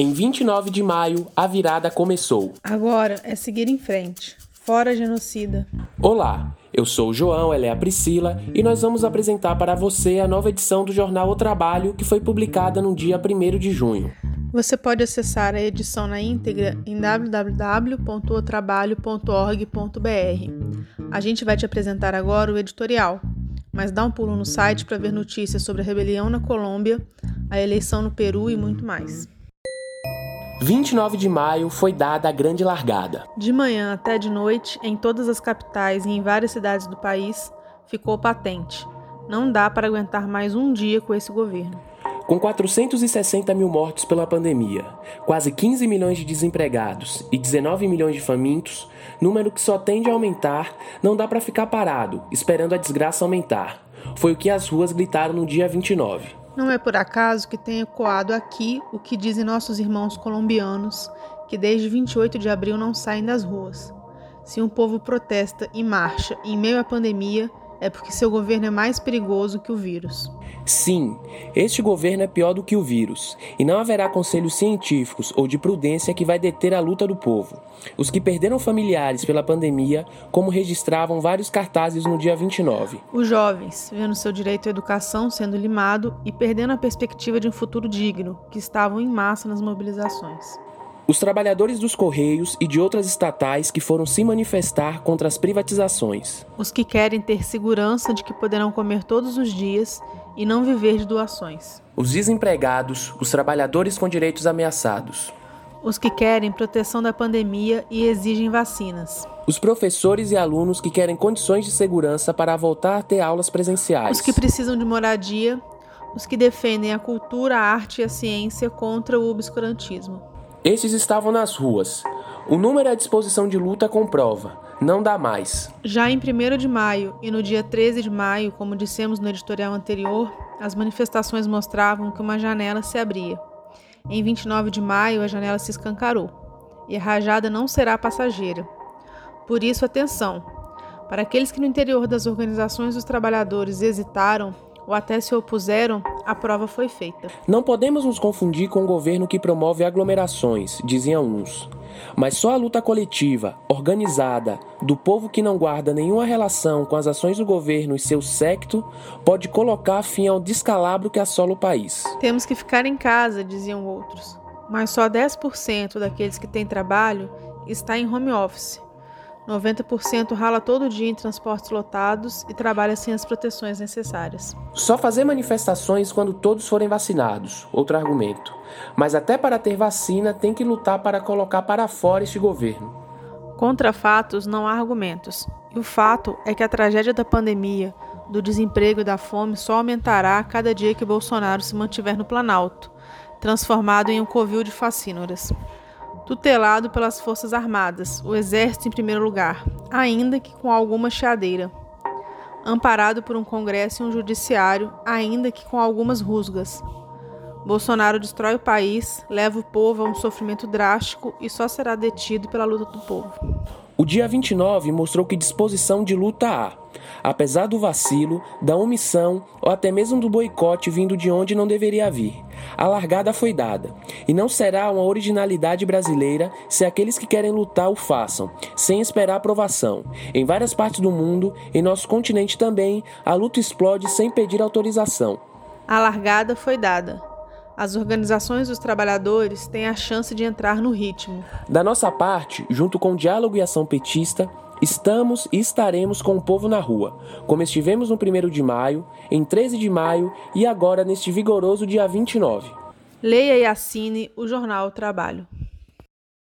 Em 29 de maio, a virada começou. Agora é seguir em frente. Fora genocida. Olá, eu sou o João, ela é a Priscila e nós vamos apresentar para você a nova edição do jornal O Trabalho que foi publicada no dia 1 de junho. Você pode acessar a edição na íntegra em www.otrabalho.org.br. A gente vai te apresentar agora o editorial, mas dá um pulo no site para ver notícias sobre a rebelião na Colômbia, a eleição no Peru e muito mais. 29 de maio foi dada a grande largada. De manhã até de noite, em todas as capitais e em várias cidades do país, ficou patente. Não dá para aguentar mais um dia com esse governo. Com 460 mil mortos pela pandemia, quase 15 milhões de desempregados e 19 milhões de famintos, número que só tende a aumentar, não dá para ficar parado, esperando a desgraça aumentar. Foi o que as ruas gritaram no dia 29. Não é por acaso que tem ecoado aqui o que dizem nossos irmãos colombianos, que desde 28 de abril não saem das ruas. Se um povo protesta e marcha em meio à pandemia, é porque seu governo é mais perigoso que o vírus. Sim, este governo é pior do que o vírus, e não haverá conselhos científicos ou de prudência que vai deter a luta do povo. Os que perderam familiares pela pandemia, como registravam vários cartazes no dia 29. Os jovens, vendo seu direito à educação sendo limado e perdendo a perspectiva de um futuro digno, que estavam em massa nas mobilizações. Os trabalhadores dos Correios e de outras estatais que foram se manifestar contra as privatizações. Os que querem ter segurança de que poderão comer todos os dias e não viver de doações. Os desempregados, os trabalhadores com direitos ameaçados. Os que querem proteção da pandemia e exigem vacinas. Os professores e alunos que querem condições de segurança para voltar a ter aulas presenciais. Os que precisam de moradia. Os que defendem a cultura, a arte e a ciência contra o obscurantismo. Estes estavam nas ruas. O número à disposição de luta comprova. Não dá mais. Já em 1 de maio e no dia 13 de maio, como dissemos no editorial anterior, as manifestações mostravam que uma janela se abria. Em 29 de maio, a janela se escancarou. E a rajada não será passageira. Por isso, atenção! Para aqueles que no interior das organizações dos trabalhadores hesitaram, ou até se opuseram, a prova foi feita. Não podemos nos confundir com o um governo que promove aglomerações, diziam uns. Mas só a luta coletiva, organizada, do povo que não guarda nenhuma relação com as ações do governo e seu secto, pode colocar fim ao descalabro que assola o país. Temos que ficar em casa, diziam outros. Mas só 10% daqueles que têm trabalho está em home office. 90% rala todo dia em transportes lotados e trabalha sem as proteções necessárias. Só fazer manifestações quando todos forem vacinados, outro argumento. Mas até para ter vacina tem que lutar para colocar para fora este governo. Contra fatos não há argumentos. E o fato é que a tragédia da pandemia, do desemprego e da fome só aumentará a cada dia que Bolsonaro se mantiver no Planalto, transformado em um covil de facínoras tutelado pelas Forças Armadas, o Exército em primeiro lugar, ainda que com alguma chiadeira. Amparado por um Congresso e um Judiciário, ainda que com algumas rusgas. Bolsonaro destrói o país, leva o povo a um sofrimento drástico e só será detido pela luta do povo. O dia 29 mostrou que disposição de luta há, apesar do vacilo, da omissão ou até mesmo do boicote vindo de onde não deveria vir. A largada foi dada, e não será uma originalidade brasileira se aqueles que querem lutar o façam, sem esperar aprovação. Em várias partes do mundo, em nosso continente também, a luta explode sem pedir autorização. A largada foi dada as organizações dos trabalhadores têm a chance de entrar no ritmo. Da nossa parte, junto com o Diálogo e Ação Petista, estamos e estaremos com o povo na rua, como estivemos no 1 de maio, em 13 de maio e agora neste vigoroso dia 29. Leia e assine o jornal Trabalho.